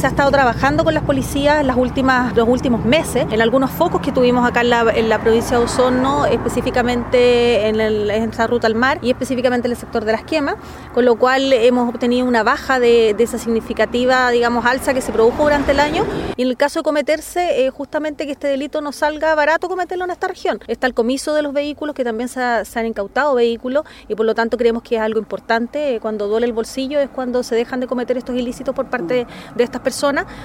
Se ha estado trabajando con las policías las últimas, los últimos meses en algunos focos que tuvimos acá en la, provincia de Osorno, específicamente en, el, esa ruta al mar y específicamente en el sector de las quemas, con lo cual hemos obtenido una baja de, esa significativa, digamos, alza que se produjo durante el año. Y en el caso de cometerse, eh, justamente que este delito no salga barato cometerlo en esta región. Está el comiso de los vehículos, que también se, se han incautado vehículos y por lo tanto creemos que es algo importante. Cuando duele el bolsillo es cuando se dejan de cometer estos ilícitos por parte de estas personas persona